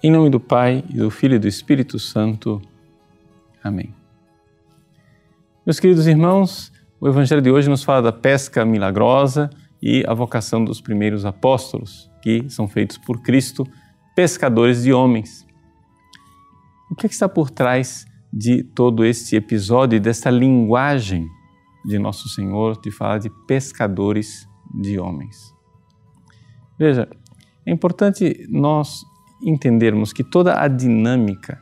Em nome do Pai, e do Filho e do Espírito Santo. Amém. Meus queridos irmãos, o Evangelho de hoje nos fala da pesca milagrosa e a vocação dos primeiros apóstolos, que são feitos por Cristo, pescadores de homens. O que, é que está por trás de todo este episódio e desta linguagem de Nosso Senhor de falar de pescadores de homens? Veja, é importante nós entendermos que toda a dinâmica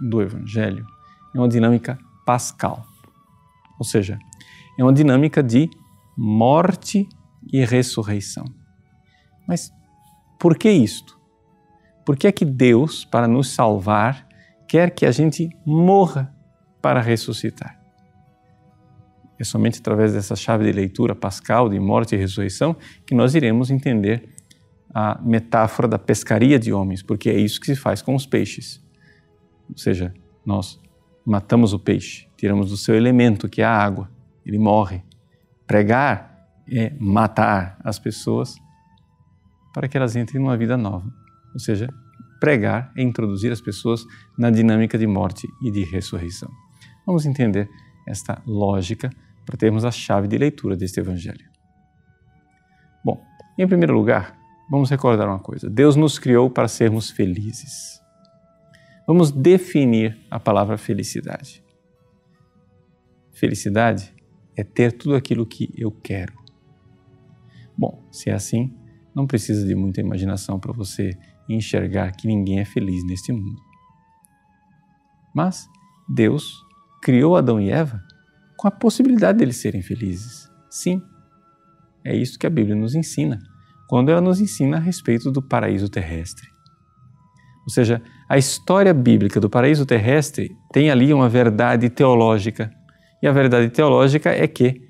do Evangelho é uma dinâmica pascal, ou seja, é uma dinâmica de morte e ressurreição. Mas por que isto? Por que é que Deus, para nos salvar, quer que a gente morra para ressuscitar? É somente através dessa chave de leitura pascal de morte e ressurreição que nós iremos entender a metáfora da pescaria de homens, porque é isso que se faz com os peixes. Ou seja, nós matamos o peixe, tiramos do seu elemento, que é a água, ele morre. Pregar é matar as pessoas para que elas entrem numa vida nova. Ou seja, pregar é introduzir as pessoas na dinâmica de morte e de ressurreição. Vamos entender esta lógica para termos a chave de leitura deste Evangelho. Bom, em primeiro lugar, vamos recordar uma coisa: Deus nos criou para sermos felizes. Vamos definir a palavra felicidade. Felicidade é ter tudo aquilo que eu quero. Bom, se é assim, não precisa de muita imaginação para você enxergar que ninguém é feliz neste mundo. Mas Deus criou Adão e Eva com a possibilidade deles serem felizes. Sim, é isso que a Bíblia nos ensina quando ela nos ensina a respeito do paraíso terrestre. Ou seja, a história bíblica do paraíso terrestre tem ali uma verdade teológica. E a verdade teológica é que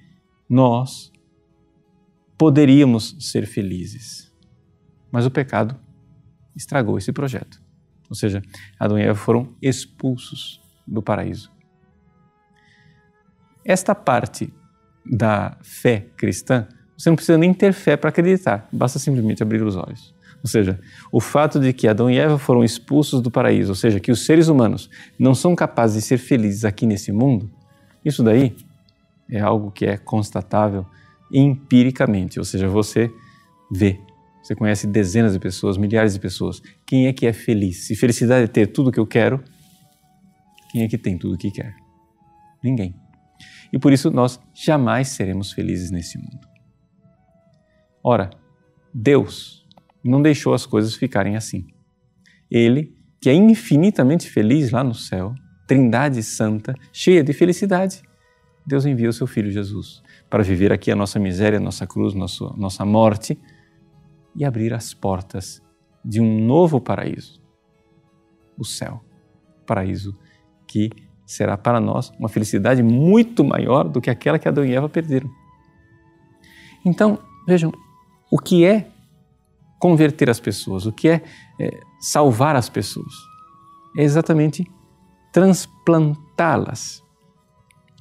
nós poderíamos ser felizes. Mas o pecado estragou esse projeto. Ou seja, Adão e Eva foram expulsos do paraíso. Esta parte da fé cristã você não precisa nem ter fé para acreditar, basta simplesmente abrir os olhos. Ou seja, o fato de que Adão e Eva foram expulsos do paraíso, ou seja, que os seres humanos não são capazes de ser felizes aqui nesse mundo, isso daí é algo que é constatável empiricamente, ou seja, você vê, você conhece dezenas de pessoas, milhares de pessoas. Quem é que é feliz? Se felicidade é ter tudo o que eu quero, quem é que tem tudo o que quer? Ninguém. E por isso nós jamais seremos felizes nesse mundo. Ora, Deus não deixou as coisas ficarem assim. Ele, que é infinitamente feliz lá no céu, Trindade Santa, cheia de felicidade, Deus envia o seu Filho Jesus para viver aqui a nossa miséria, a nossa cruz, nossa, nossa morte e abrir as portas de um novo paraíso, o céu. Paraíso que será para nós uma felicidade muito maior do que aquela que Adão e Eva perderam. Então, vejam, o que é converter as pessoas, o que é, é salvar as pessoas. É exatamente transplantá-las,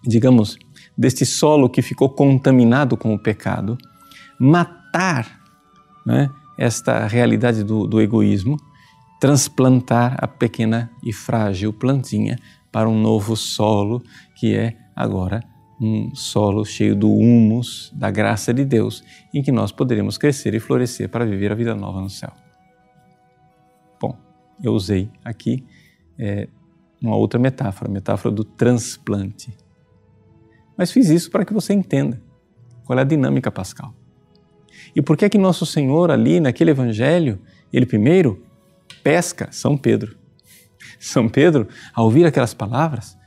digamos, deste solo que ficou contaminado com o pecado, matar né, esta realidade do, do egoísmo, transplantar a pequena e frágil plantinha para um novo solo que é agora um solo cheio do humus da graça de Deus, em que nós poderemos crescer e florescer para viver a vida nova no céu. Bom, eu usei aqui é, uma outra metáfora, a metáfora do transplante. Mas fiz isso para que você entenda qual é a dinâmica pascal. E por que é que nosso Senhor ali naquele evangelho, ele primeiro pesca São Pedro. São Pedro, ao ouvir aquelas palavras,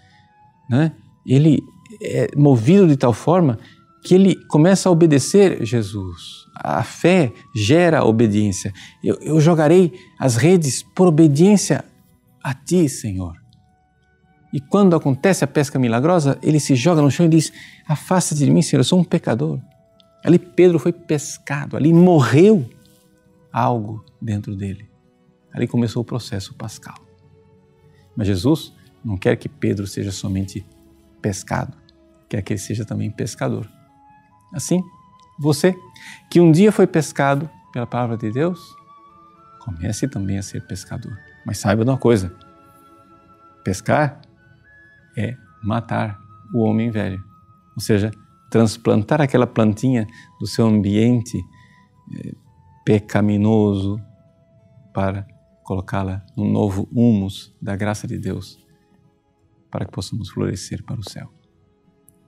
né, ele é movido de tal forma que ele começa a obedecer Jesus. A fé gera obediência. Eu, eu jogarei as redes por obediência a Ti, Senhor. E quando acontece a pesca milagrosa, ele se joga no chão e diz: Afasta-te de mim, Senhor, eu sou um pecador. Ali Pedro foi pescado, ali morreu algo dentro dele. Ali começou o processo pascal. Mas Jesus não quer que Pedro seja somente pescado, quer que ele seja também pescador. Assim, você que um dia foi pescado pela palavra de Deus, comece também a ser pescador. Mas saiba de uma coisa: pescar é matar o homem velho. Ou seja, transplantar aquela plantinha do seu ambiente eh, pecaminoso para colocá-la no novo humus da graça de Deus, para que possamos florescer para o céu.